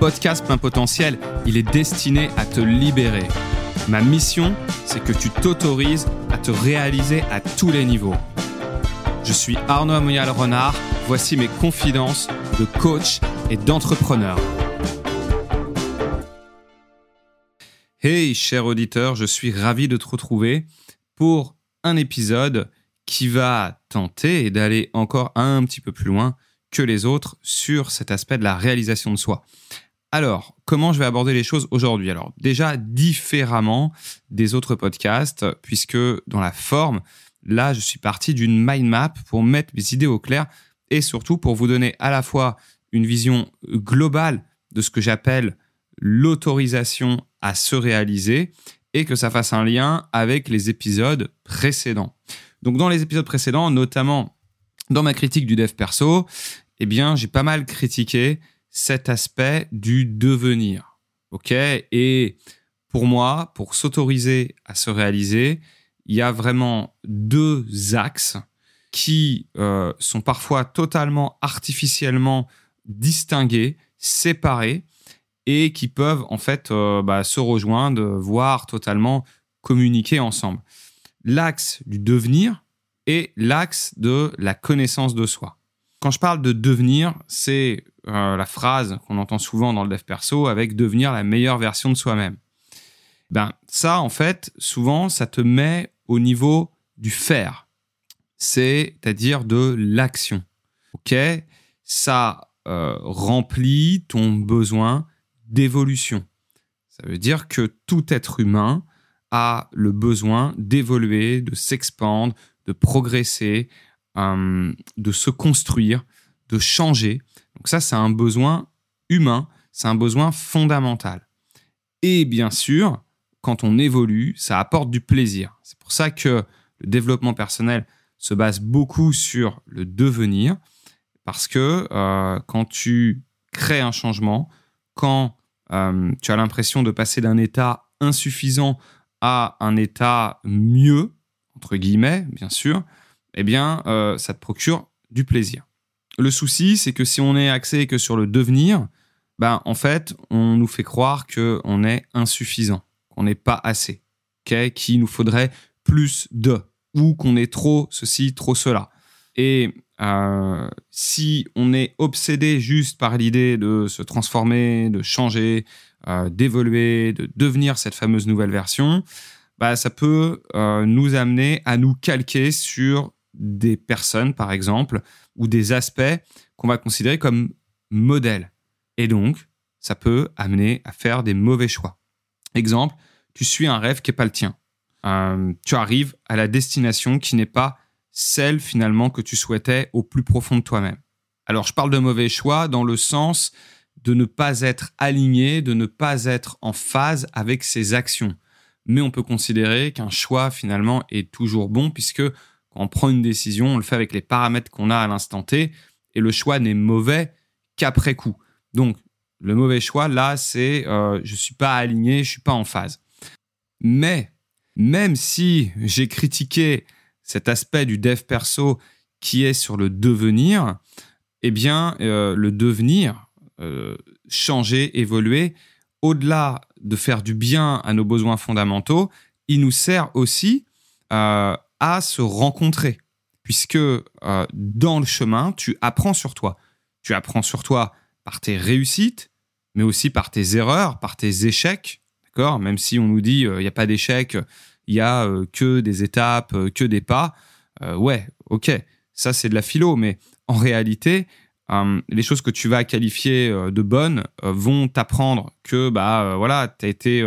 podcast Plein Potentiel, il est destiné à te libérer. Ma mission, c'est que tu t'autorises à te réaliser à tous les niveaux. Je suis Arnaud Amoyal-Renard, voici mes confidences de coach et d'entrepreneur. Hey, cher auditeur, je suis ravi de te retrouver pour un épisode qui va tenter d'aller encore un petit peu plus loin que les autres sur cet aspect de la réalisation de soi. Alors, comment je vais aborder les choses aujourd'hui? Alors, déjà différemment des autres podcasts, puisque dans la forme, là, je suis parti d'une mind map pour mettre mes idées au clair et surtout pour vous donner à la fois une vision globale de ce que j'appelle l'autorisation à se réaliser et que ça fasse un lien avec les épisodes précédents. Donc dans les épisodes précédents, notamment dans ma critique du dev perso, eh bien, j'ai pas mal critiqué cet aspect du devenir. OK? Et pour moi, pour s'autoriser à se réaliser, il y a vraiment deux axes qui euh, sont parfois totalement artificiellement distingués, séparés, et qui peuvent en fait euh, bah, se rejoindre, voire totalement communiquer ensemble. L'axe du devenir et l'axe de la connaissance de soi. Quand je parle de devenir, c'est euh, la phrase qu'on entend souvent dans le dev perso avec devenir la meilleure version de soi-même. Ben ça, en fait, souvent, ça te met au niveau du faire, c'est-à-dire de l'action. Ok, ça euh, remplit ton besoin d'évolution. Ça veut dire que tout être humain a le besoin d'évoluer, de s'expandre, de progresser, euh, de se construire, de changer. Donc ça, c'est un besoin humain, c'est un besoin fondamental. Et bien sûr, quand on évolue, ça apporte du plaisir. C'est pour ça que le développement personnel se base beaucoup sur le devenir, parce que euh, quand tu crées un changement, quand euh, tu as l'impression de passer d'un état insuffisant à un état mieux, entre guillemets, bien sûr, eh bien, euh, ça te procure du plaisir. Le souci, c'est que si on est axé que sur le devenir, ben, en fait, on nous fait croire qu'on est insuffisant, qu'on n'est pas assez, qu'il nous faudrait plus de, ou qu'on est trop ceci, trop cela. Et euh, si on est obsédé juste par l'idée de se transformer, de changer, euh, d'évoluer, de devenir cette fameuse nouvelle version, bah, ça peut nous amener à nous calquer sur des personnes, par exemple, ou des aspects qu'on va considérer comme modèles. Et donc, ça peut amener à faire des mauvais choix. Exemple, tu suis un rêve qui n'est pas le tien. Euh, tu arrives à la destination qui n'est pas celle finalement que tu souhaitais au plus profond de toi-même. Alors, je parle de mauvais choix dans le sens de ne pas être aligné, de ne pas être en phase avec ses actions. Mais on peut considérer qu'un choix finalement est toujours bon puisque quand on prend une décision, on le fait avec les paramètres qu'on a à l'instant T, et le choix n'est mauvais qu'après coup. Donc, le mauvais choix, là, c'est euh, je ne suis pas aligné, je ne suis pas en phase. Mais, même si j'ai critiqué cet aspect du dev perso qui est sur le devenir, eh bien, euh, le devenir, euh, changer, évoluer, au-delà de faire du bien à nos besoins fondamentaux, il nous sert aussi à se rencontrer, puisque euh, dans le chemin, tu apprends sur toi. Tu apprends sur toi par tes réussites, mais aussi par tes erreurs, par tes échecs, d'accord? Même si on nous dit il euh, n'y a pas d'échec, il y a euh, que des étapes, que des pas. ouais, ok, ça c'est de la philo, mais en réalité, euh, les choses que tu vas qualifier euh, de bonnes euh, vont t'apprendre que bah voilà, tu as été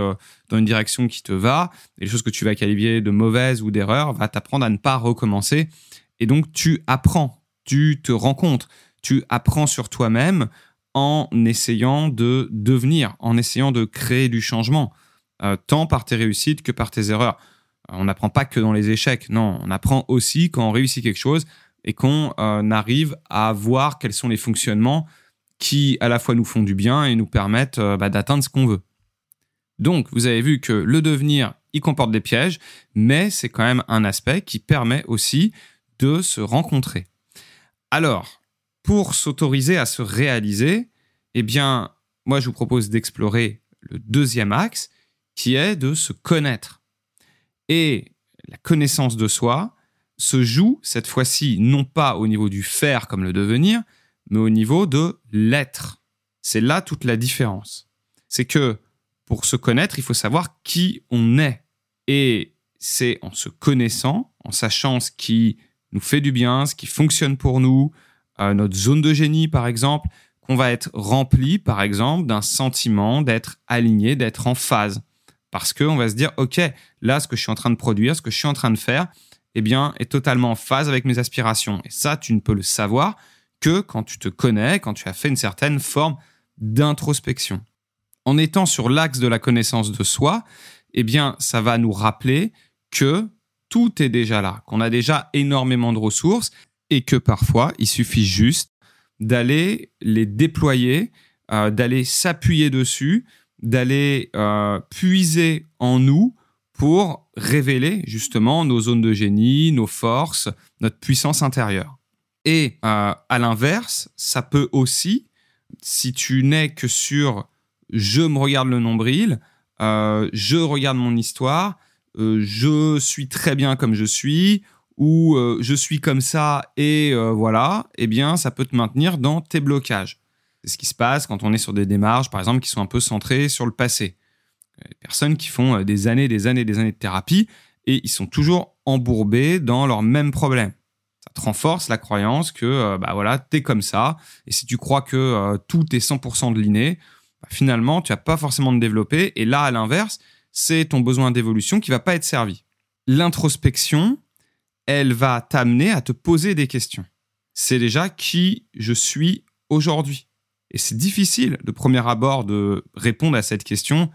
dans une direction qui te va, les choses que tu vas qualifier de mauvaises ou d'erreurs va t'apprendre à ne pas recommencer. Et donc tu apprends, tu te rencontres, tu apprends sur toi-même en essayant de devenir, en essayant de créer du changement, tant par tes réussites que par tes erreurs. On n'apprend pas que dans les échecs, non, on apprend aussi quand on réussit quelque chose et qu'on euh, arrive à voir quels sont les fonctionnements qui à la fois nous font du bien et nous permettent euh, bah, d'atteindre ce qu'on veut. Donc, vous avez vu que le devenir, il comporte des pièges, mais c'est quand même un aspect qui permet aussi de se rencontrer. Alors, pour s'autoriser à se réaliser, eh bien, moi, je vous propose d'explorer le deuxième axe, qui est de se connaître. Et la connaissance de soi se joue cette fois-ci non pas au niveau du faire comme le devenir, mais au niveau de l'être. C'est là toute la différence. C'est que pour se connaître, il faut savoir qui on est. Et c'est en se connaissant, en sachant ce qui nous fait du bien, ce qui fonctionne pour nous, euh, notre zone de génie par exemple, qu'on va être rempli par exemple d'un sentiment d'être aligné, d'être en phase. Parce qu'on va se dire, OK, là, ce que je suis en train de produire, ce que je suis en train de faire, eh bien, est totalement en phase avec mes aspirations. Et ça, tu ne peux le savoir que quand tu te connais, quand tu as fait une certaine forme d'introspection. En étant sur l'axe de la connaissance de soi, eh bien, ça va nous rappeler que tout est déjà là, qu'on a déjà énormément de ressources et que parfois, il suffit juste d'aller les déployer, euh, d'aller s'appuyer dessus, d'aller euh, puiser en nous pour révéler justement nos zones de génie, nos forces, notre puissance intérieure. Et euh, à l'inverse, ça peut aussi, si tu n'es que sur je me regarde le nombril, euh, je regarde mon histoire, euh, je suis très bien comme je suis, ou je suis comme ça et voilà, eh bien, ça peut te maintenir dans tes blocages. C'est ce qui se passe quand on est sur des démarches, par exemple, qui sont un peu centrées sur le passé. Des personnes qui font des années, des années, des années de thérapie et ils sont toujours embourbés dans leurs mêmes problèmes ça te renforce la croyance que euh, bah voilà, tu es comme ça. Et si tu crois que euh, tout est 100% de l'inné, bah, finalement, tu n'as pas forcément de développer. Et là, à l'inverse, c'est ton besoin d'évolution qui va pas être servi. L'introspection, elle va t'amener à te poser des questions. C'est déjà qui je suis aujourd'hui. Et c'est difficile de premier abord de répondre à cette question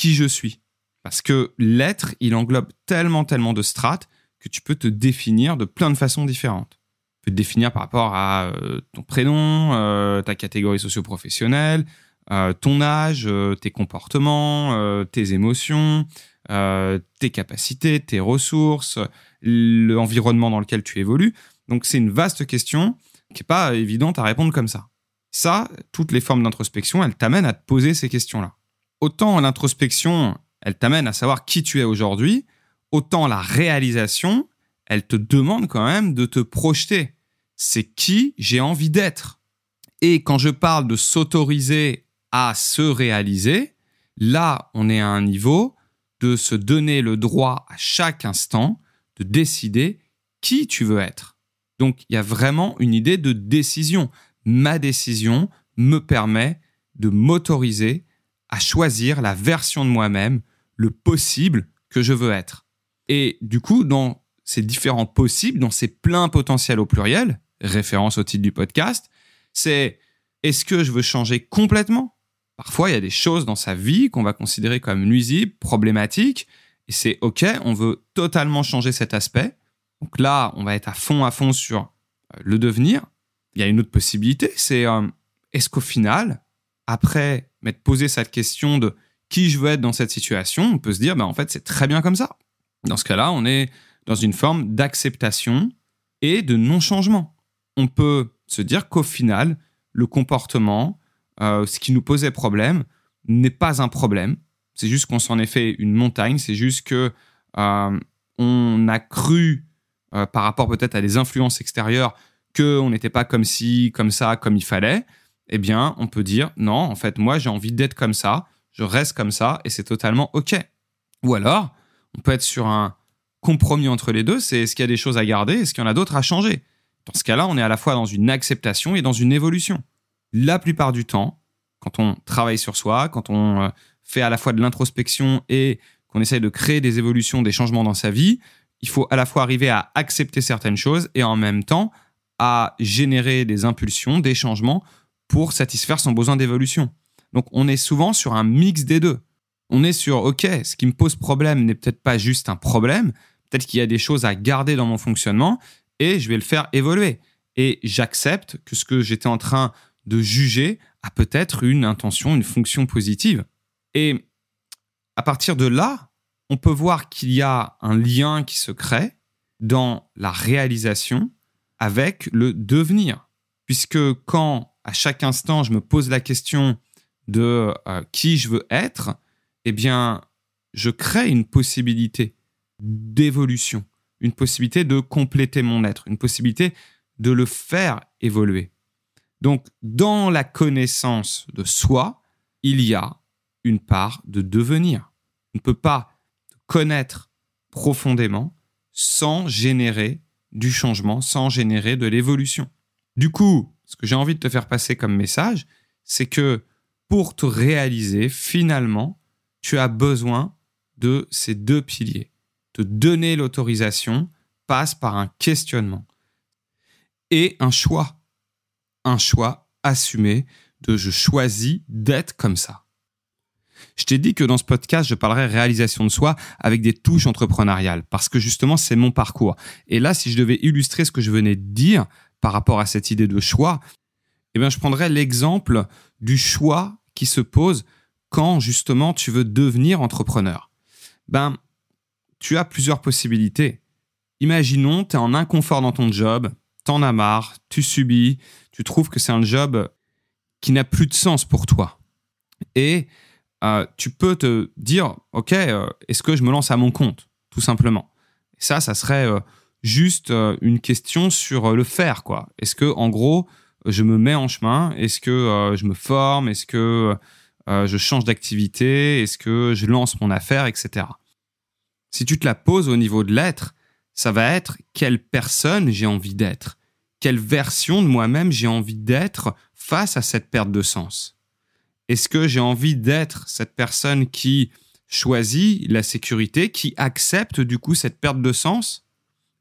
qui je suis. Parce que l'être, il englobe tellement, tellement de strates que tu peux te définir de plein de façons différentes. Tu peux te définir par rapport à euh, ton prénom, euh, ta catégorie socio-professionnelle, euh, ton âge, tes comportements, tes émotions, tes capacités, tes ressources, l'environnement dans lequel tu évolues. Donc c'est une vaste question qui n'est pas évidente à répondre comme ça. Ça, toutes les formes d'introspection, elles t'amènent à te poser ces questions-là. Autant l'introspection, elle t'amène à savoir qui tu es aujourd'hui, autant la réalisation, elle te demande quand même de te projeter. C'est qui j'ai envie d'être. Et quand je parle de s'autoriser à se réaliser, là, on est à un niveau de se donner le droit à chaque instant de décider qui tu veux être. Donc, il y a vraiment une idée de décision. Ma décision me permet de m'autoriser à choisir la version de moi-même, le possible que je veux être. Et du coup, dans ces différents possibles, dans ces pleins potentiels au pluriel, référence au titre du podcast, c'est est-ce que je veux changer complètement? Parfois, il y a des choses dans sa vie qu'on va considérer comme nuisibles, problématiques, et c'est OK, on veut totalement changer cet aspect. Donc là, on va être à fond, à fond sur euh, le devenir. Il y a une autre possibilité, c'est euh, est-ce qu'au final, après m'être posé cette question de qui je veux être dans cette situation, on peut se dire, ben, en fait, c'est très bien comme ça. Dans ce cas-là, on est dans une forme d'acceptation et de non-changement. On peut se dire qu'au final, le comportement, euh, ce qui nous posait problème, n'est pas un problème. C'est juste qu'on s'en est fait une montagne. C'est juste que euh, on a cru, euh, par rapport peut-être à des influences extérieures, qu'on n'était pas comme ci, comme ça, comme il fallait. Eh bien, on peut dire non, en fait, moi, j'ai envie d'être comme ça. Je reste comme ça et c'est totalement OK. Ou alors, on peut être sur un compromis entre les deux, c'est est-ce qu'il y a des choses à garder, est-ce qu'il y en a d'autres à changer? Dans ce cas-là, on est à la fois dans une acceptation et dans une évolution. La plupart du temps, quand on travaille sur soi, quand on euh, fait à la fois de l'introspection et qu'on essaye de créer des évolutions, des changements dans sa vie, il faut à la fois arriver à accepter certaines choses et en même temps à générer des impulsions, des changements pour satisfaire son besoin d'évolution. Donc on est souvent sur un mix des deux on est sur, OK, ce qui me pose problème n'est peut-être pas juste un problème, peut-être qu'il y a des choses à garder dans mon fonctionnement et je vais le faire évoluer. Et j'accepte que ce que j'étais en train de juger a peut-être une intention, une fonction positive. Et à partir de là, on peut voir qu'il y a un lien qui se crée dans la réalisation avec le devenir. Puisque quand à chaque instant je me pose la question de euh, qui je veux être, eh bien, je crée une possibilité d'évolution, une possibilité de compléter mon être, une possibilité de le faire évoluer. Donc, dans la connaissance de soi, il y a une part de devenir. On ne peut pas connaître profondément sans générer du changement, sans générer de l'évolution. Du coup, ce que j'ai envie de te faire passer comme message, c'est que pour te réaliser, finalement, tu as besoin de ces deux piliers. Te donner l'autorisation passe par un questionnement et un choix. Un choix assumé de je choisis d'être comme ça. Je t'ai dit que dans ce podcast, je parlerai réalisation de soi avec des touches entrepreneuriales parce que justement, c'est mon parcours. Et là, si je devais illustrer ce que je venais de dire par rapport à cette idée de choix, eh bien, je prendrais l'exemple du choix qui se pose quand justement tu veux devenir entrepreneur. Ben, tu as plusieurs possibilités. Imaginons, tu es en inconfort dans ton job, t'en as marre, tu subis, tu trouves que c'est un job qui n'a plus de sens pour toi. Et euh, tu peux te dire, OK, euh, est-ce que je me lance à mon compte? Tout simplement. ça, ça serait euh, juste une question sur le faire. quoi. Est-ce que, en gros, je me mets en chemin? Est-ce que je me forme? Est-ce que je change d'activité? Est-ce que je lance mon affaire, etc. Si tu te la poses au niveau de l'être, ça va être quelle personne j'ai envie d'être, quelle version de moi-même j'ai envie d'être face à cette perte de sens? Est-ce que j'ai envie d'être cette personne qui choisit la sécurité, qui accepte du coup cette perte de sens?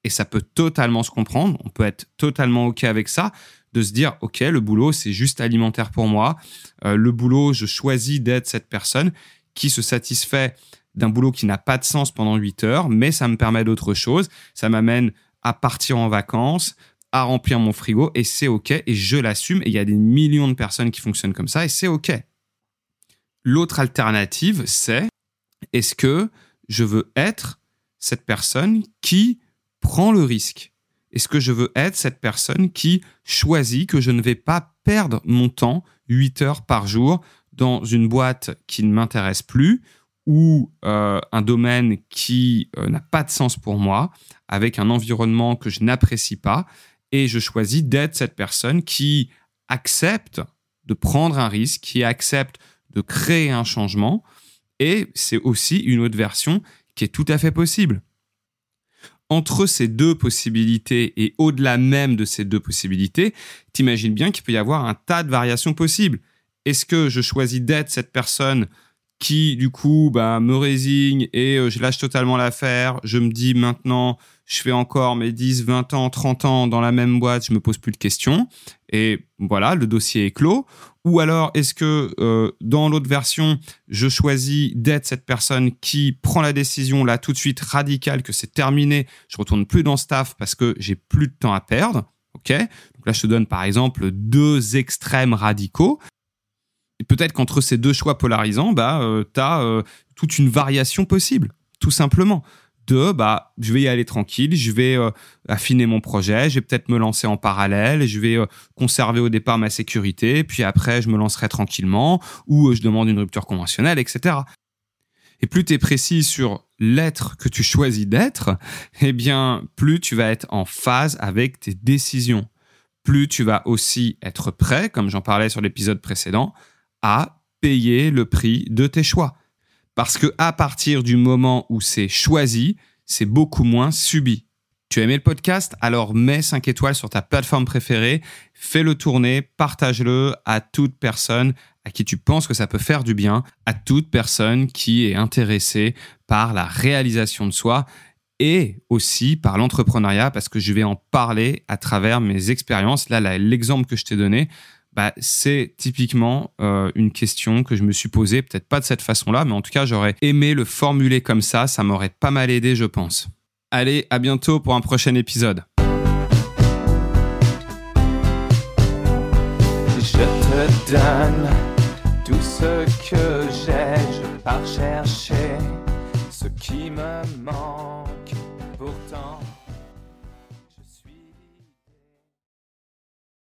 Et ça peut totalement se comprendre, on peut être totalement OK avec ça, de se dire, OK, le boulot, c'est juste alimentaire pour moi. Euh, le boulot, je choisis d'être cette personne qui se satisfait d'un boulot qui n'a pas de sens pendant 8 heures, mais ça me permet d'autre chose. Ça m'amène à partir en vacances, à remplir mon frigo, et c'est OK, et je l'assume. Et il y a des millions de personnes qui fonctionnent comme ça, et c'est OK. L'autre alternative, c'est est-ce que je veux être cette personne qui prend le risque Est-ce que je veux être cette personne qui choisit que je ne vais pas perdre mon temps 8 heures par jour dans une boîte qui ne m'intéresse plus ou euh, un domaine qui euh, n'a pas de sens pour moi, avec un environnement que je n'apprécie pas, et je choisis d'être cette personne qui accepte de prendre un risque, qui accepte de créer un changement. Et c'est aussi une autre version qui est tout à fait possible. Entre ces deux possibilités et au-delà même de ces deux possibilités, t'imagines bien qu'il peut y avoir un tas de variations possibles. Est-ce que je choisis d'être cette personne qui, du coup, bah, me résigne et euh, je lâche totalement l'affaire Je me dis maintenant, je fais encore mes 10, 20 ans, 30 ans dans la même boîte, je me pose plus de questions. Et voilà, le dossier est clos. Ou alors, est-ce que euh, dans l'autre version, je choisis d'être cette personne qui prend la décision là tout de suite radicale que c'est terminé, je retourne plus dans staff parce que j'ai plus de temps à perdre. Ok? Donc là, je te donne par exemple deux extrêmes radicaux. Peut-être qu'entre ces deux choix polarisants, bah, euh, tu as euh, toute une variation possible, tout simplement de bah je vais y aller tranquille, je vais euh, affiner mon projet, je vais peut-être me lancer en parallèle, je vais euh, conserver au départ ma sécurité, puis après je me lancerai tranquillement ou je demande une rupture conventionnelle, etc. Et plus tu es précis sur l'être que tu choisis d'être, eh bien plus tu vas être en phase avec tes décisions. Plus tu vas aussi être prêt, comme j'en parlais sur l'épisode précédent, à payer le prix de tes choix. Parce que à partir du moment où c'est choisi, c'est beaucoup moins subi. Tu as aimé le podcast? Alors mets 5 étoiles sur ta plateforme préférée, fais-le tourner, partage-le à toute personne à qui tu penses que ça peut faire du bien, à toute personne qui est intéressée par la réalisation de soi et aussi par l'entrepreneuriat parce que je vais en parler à travers mes expériences. Là, l'exemple que je t'ai donné, bah, c'est typiquement euh, une question que je me suis posée, peut-être pas de cette façon-là, mais en tout cas, j'aurais aimé le formuler comme ça, ça m'aurait pas mal aidé, je pense. Allez, à bientôt pour un prochain épisode.